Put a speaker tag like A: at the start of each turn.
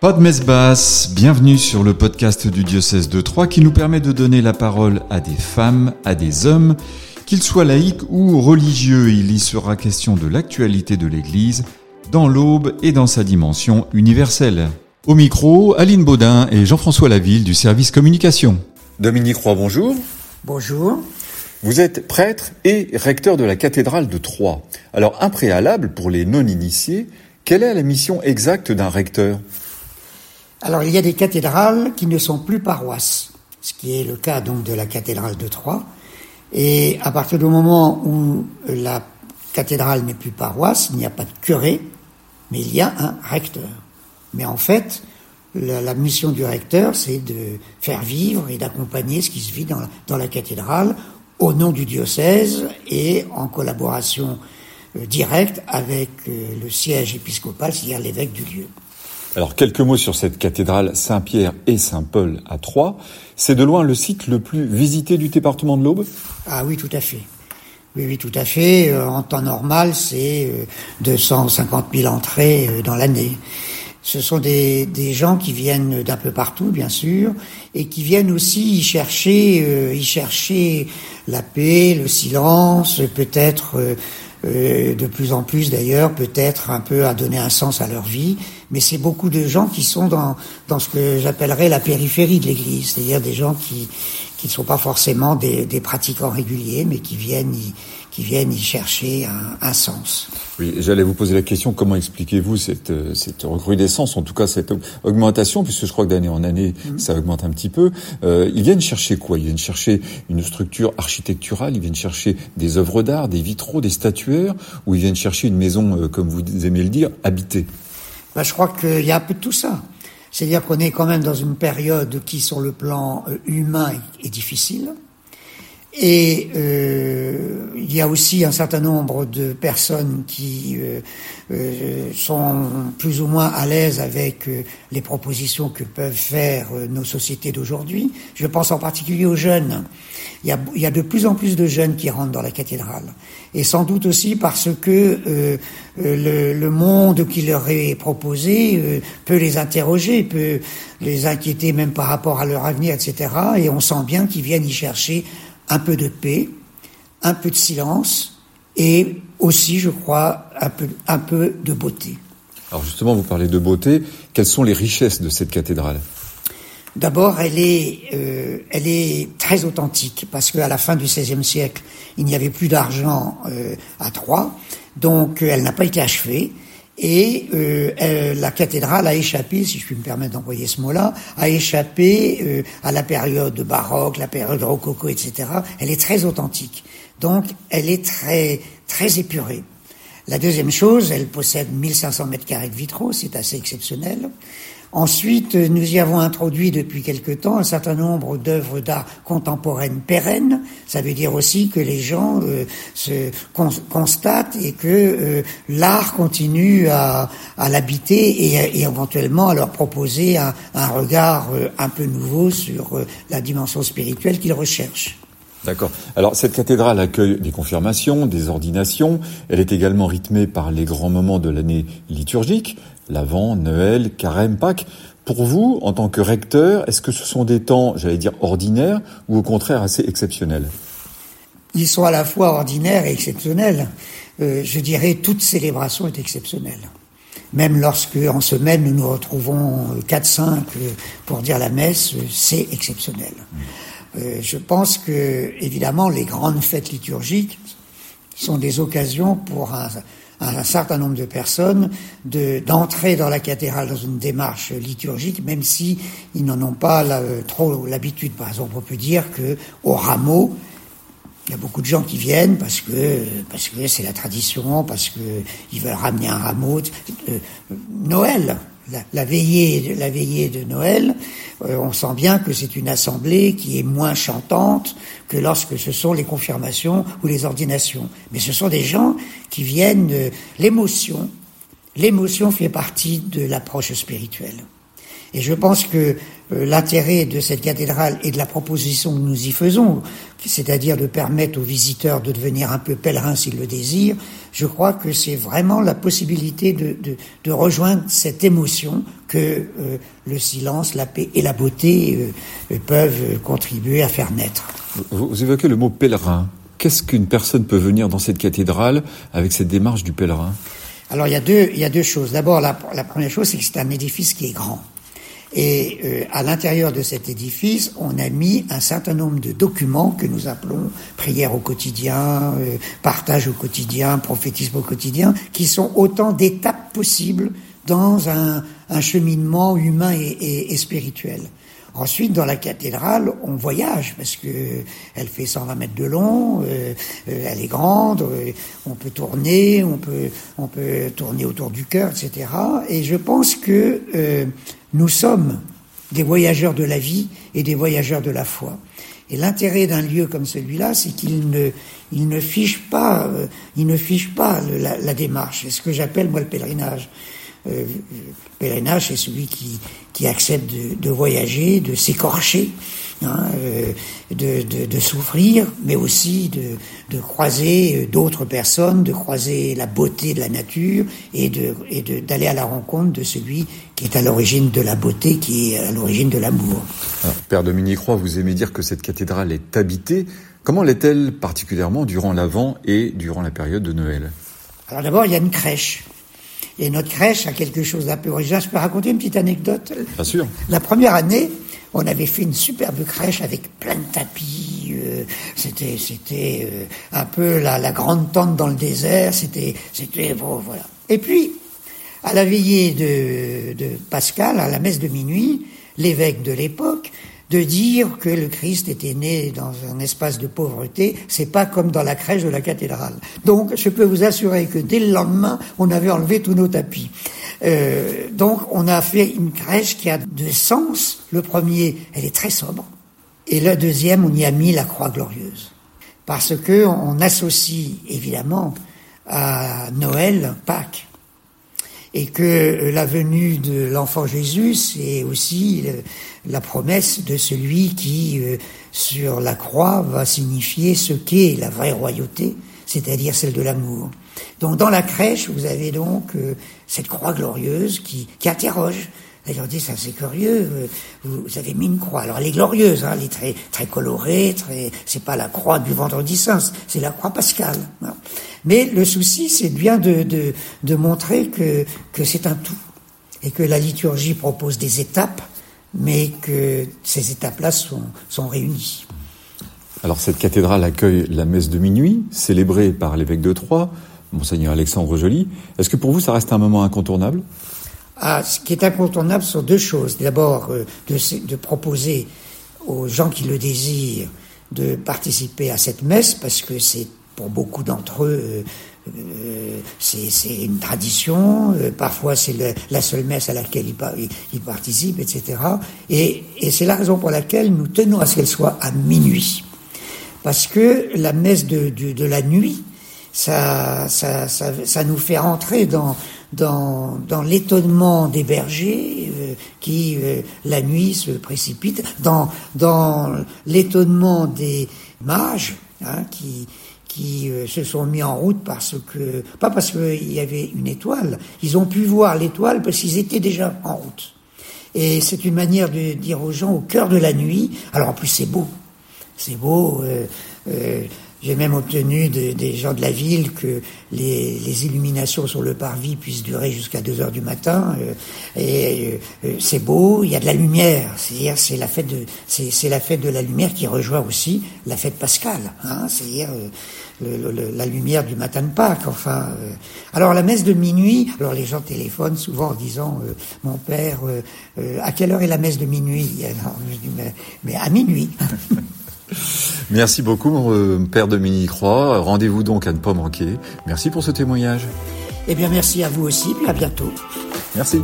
A: Pas de messe basse, bienvenue sur le podcast du diocèse de Troyes qui nous permet de donner la parole à des femmes, à des hommes, qu'ils soient laïcs ou religieux. Il y sera question de l'actualité de l'Église dans l'aube et dans sa dimension universelle. Au micro, Aline Baudin et Jean-François Laville du service communication.
B: Dominique Roy, bonjour.
C: Bonjour.
B: Vous êtes prêtre et recteur de la cathédrale de Troyes. Alors, un préalable pour les non-initiés, quelle est la mission exacte d'un recteur?
C: Alors il y a des cathédrales qui ne sont plus paroisses, ce qui est le cas donc de la cathédrale de Troyes. Et à partir du moment où la cathédrale n'est plus paroisse, il n'y a pas de curé, mais il y a un recteur. Mais en fait, la, mission du recteur, c'est de faire vivre et d'accompagner ce qui se vit dans, la cathédrale au nom du diocèse et en collaboration euh, directe avec euh, le siège épiscopal, c'est-à-dire l'évêque du lieu.
B: Alors quelques mots sur cette cathédrale Saint-Pierre et Saint-Paul à Troyes. C'est de loin le site le plus visité du département de l'Aube?
C: Ah oui, tout à fait. Oui, oui, tout à fait. Euh, en temps normal, c'est 250 euh, 000 entrées euh, dans l'année. Ce sont des, gens qui viennent d'un peu partout, bien sûr, et qui viennent aussi y chercher, y chercher la paix, le silence, peut-être de plus en plus d'ailleurs, peut-être un peu à donner un sens à leur vie, mais c'est beaucoup de gens qui sont dans, dans ce que j'appellerais la périphérie de l'Église, c'est-à-dire des gens qui qui ne sont pas forcément des, des, pratiquants réguliers, mais qui viennent y, qui viennent y chercher un, un sens.
B: Oui, j'allais vous poser la question, comment expliquez-vous cette, cette recrudescence, en tout cas cette augmentation, puisque je crois que d'année en année, mm-hmm. ça augmente un petit peu. Euh, ils viennent chercher quoi? Ils viennent chercher une structure architecturale, ils viennent chercher des œuvres d'art, des vitraux, des statuaires, ou ils viennent chercher une maison, euh, comme vous aimez le dire, habitée?
C: Ben, Je crois qu'il y a un peu de tout ça. C'est-à-dire qu'on est quand même dans une période qui, sur le plan euh, humain, est difficile. Et euh, il y a aussi un certain nombre de personnes qui euh, euh, sont plus ou moins à l'aise avec euh, les propositions que peuvent faire nos sociétés d'aujourd'hui. Je pense en particulier aux jeunes. Il y, a, de plus en plus de jeunes qui rentrent dans la cathédrale. Et sans doute aussi parce que le, monde qui leur est proposé peut les interroger, peut les inquiéter même par rapport à leur avenir, etc. Et on sent bien qu'ils viennent y chercher un peu de paix, un peu de silence et aussi, je crois, un peu, un peu de beauté.
B: Alors justement, vous parlez de beauté. Quelles sont les richesses de cette cathédrale?
C: D'abord, elle est, euh, elle est très authentique parce qu'à la fin du XVIe siècle, il n'y avait plus d'argent euh, à Troyes, donc elle n'a pas été achevée. Et euh, la cathédrale a échappé, si je puis me permettre d'envoyer ce mot-là, a échappé euh, à la période baroque, la période rococo, etc. Elle est très authentique. Donc, elle est très, très épurée. La deuxième chose, elle possède 1500 mètres carrés de vitraux, c'est assez exceptionnel. Ensuite, nous y avons introduit depuis quelque temps un certain nombre d'œuvres d'art contemporaines pérennes. Ça veut dire aussi que les gens euh, se constatent et que euh, l'art continue à, l'habiter et, éventuellement à leur proposer un, regard euh, un peu nouveau sur la dimension spirituelle qu'ils recherchent.
B: D'accord. Alors cette cathédrale accueille des confirmations, des ordinations. Elle est également rythmée par les grands moments de l'année liturgique, l'Avent, Noël, Carême, Pâques. Pour vous, en tant que recteur, est-ce que ce sont des temps, j'allais dire, ordinaires ou au contraire assez exceptionnels?
C: Ils sont à la fois ordinaires et exceptionnels. Euh, je dirais toute célébration est exceptionnelle. Même lorsque, en semaine, nous nous retrouvons 4-5 euh, pour dire la messe, euh, c'est exceptionnel. Euh, je pense que, évidemment, les grandes fêtes liturgiques sont des occasions pour un, certain nombre de personnes d'entrer dans la cathédrale dans une démarche liturgique, même si ils n'en ont pas la, trop l'habitude. Par exemple, on peut dire que au rameau, il y a beaucoup de gens qui viennent parce que parce que c'est la tradition, parce que ils veulent ramener un rameau. Euh, Noël, la, veillée, de Noël, euh, on sent bien que c'est une assemblée qui est moins chantante que lorsque ce sont les confirmations ou les ordinations. Mais ce sont des gens qui viennent de l'émotion. L'émotion fait partie de l'approche spirituelle. Et je pense que euh, l'intérêt de cette cathédrale et de la proposition que nous y faisons, c'est-à-dire de permettre aux visiteurs de devenir un peu pèlerins s'ils le désirent, je crois que c'est vraiment la possibilité de, de, de, rejoindre cette émotion que euh, le silence, la paix et la beauté euh, peuvent contribuer à faire naître.
B: Vous, vous évoquez le mot pèlerin. Qu'est-ce qu'une personne peut venir dans cette cathédrale avec cette démarche du pèlerin?
C: Alors il y a deux, il y a deux choses. D'abord, la, la première chose, c'est que c'est un édifice qui est grand. Et euh, à l'intérieur de cet édifice, on a mis un certain nombre de documents que nous appelons prière au quotidien, euh, partage au quotidien, prophétisme au quotidien, qui sont autant d'étapes possibles dans un, un cheminement humain et, et, et, spirituel. Ensuite, dans la cathédrale, on voyage parce que elle fait 120 mètres de long, euh, elle est grande, euh, on peut tourner, on peut, on peut tourner autour du cœur, etc. Et je pense que euh, nous sommes des voyageurs de la vie et des voyageurs de la foi. Et l'intérêt d'un lieu comme celui-là, c'est qu'il ne, il ne fiche pas, euh, il ne fiche pas la, la, démarche. C'est ce que j'appelle moi le pèlerinage. Euh, pèlerinage, c'est celui qui, qui accepte de, de voyager, de s'écorcher, hein, euh, de, de, de, souffrir, mais aussi de, de croiser d'autres personnes, de croiser la beauté de la nature et de et d'aller à la rencontre de celui qui est à l'origine de la beauté, qui est à l'origine de l'amour.
B: Père Dominique Roy, vous aimez dire que cette cathédrale est habitée. Comment l'est-elle particulièrement durant l'Avent et durant la période de Noël?
C: Alors d'abord, il y a une crèche. Et notre crèche a quelque chose d'un peu original. Je peux raconter une petite anecdote
B: Bien sûr.
C: La première année, on avait fait une superbe crèche avec plein de tapis. Euh, c'était, c'était euh, un peu la, la, grande tente dans le désert. C'était, c'était bon, voilà. Et puis, à la veillée de, de Pascal, à la messe de minuit, l'évêque de l'époque de dire que le Christ était né dans un espace de pauvreté, c'est pas comme dans la crèche de la cathédrale. Donc, je peux vous assurer que dès le lendemain, on avait enlevé tous nos tapis. Euh, donc, on a fait une crèche qui a deux sens. Le premier, elle est très sobre, et le deuxième, on y a mis la croix glorieuse, parce que on associe évidemment à Noël, Pâques, et que la venue de l'enfant Jésus, c'est aussi la promesse de celui qui, sur la croix, va signifier ce qu'est la vraie royauté, c'est-à-dire celle de l'amour. Donc dans la crèche, vous avez donc cette croix glorieuse qui, qui interroge. Elle leur dit, c'est curieux, vous avez mis une croix. Alors elle est glorieuse, hein, elle est très, très colorée, très, c'est pas la croix du vendredi saint, c'est la croix pascale. Mais le souci, c'est bien de, de, de, montrer que, c'est un tout et que la liturgie propose des étapes, mais que ces étapes-là sont, sont réunies.
B: Alors cette cathédrale accueille la messe de minuit, célébrée par l'évêque de Troyes, monseigneur Alexandre Joly. Est-ce que pour vous, ça reste un moment incontournable?
C: Ce qui est incontournable sont deux choses. D'abord, euh, de, proposer aux gens qui le désirent de participer à cette messe, parce que c'est pour beaucoup d'entre eux, euh, c'est une tradition. Euh, parfois, c'est la seule messe à laquelle ils, participent, etc. Et, c'est la raison pour laquelle nous tenons à ce qu'elle soit à minuit. Parce que la messe de la nuit, ça, ça, ça, ça, nous fait rentrer dans, dans, dans l'étonnement des bergers euh, qui, euh, la nuit, se précipitent, dans, dans l'étonnement des mages hein, qui, qui euh, se sont mis en route parce que, pas parce qu'il y avait une étoile, ils ont pu voir l'étoile parce qu'ils étaient déjà en route. Et c'est une manière de dire aux gens au cœur de la nuit, alors en plus c'est beau, c'est beau, euh, euh, j'ai même obtenu de, des gens de la ville que les, les, illuminations sur le parvis puissent durer jusqu'à 2 heures du matin. Euh, et euh, c'est beau, il y a de la lumière. C'est-à-dire c'est la fête de c'est la fête de la lumière qui rejoint aussi la fête pascale. Hein, C'est-à-dire euh, la lumière du matin de Pâques. Enfin, alors la messe de minuit. Alors les gens téléphonent souvent en disant mon père, à quelle heure est la messe de minuit? Alors, je dis, mais à minuit.
B: Merci beaucoup, Père Dominique Roy. Rendez-vous donc à ne pas manquer. Merci pour ce témoignage.
C: Eh bien, merci à vous aussi, puis à bientôt.
B: Merci.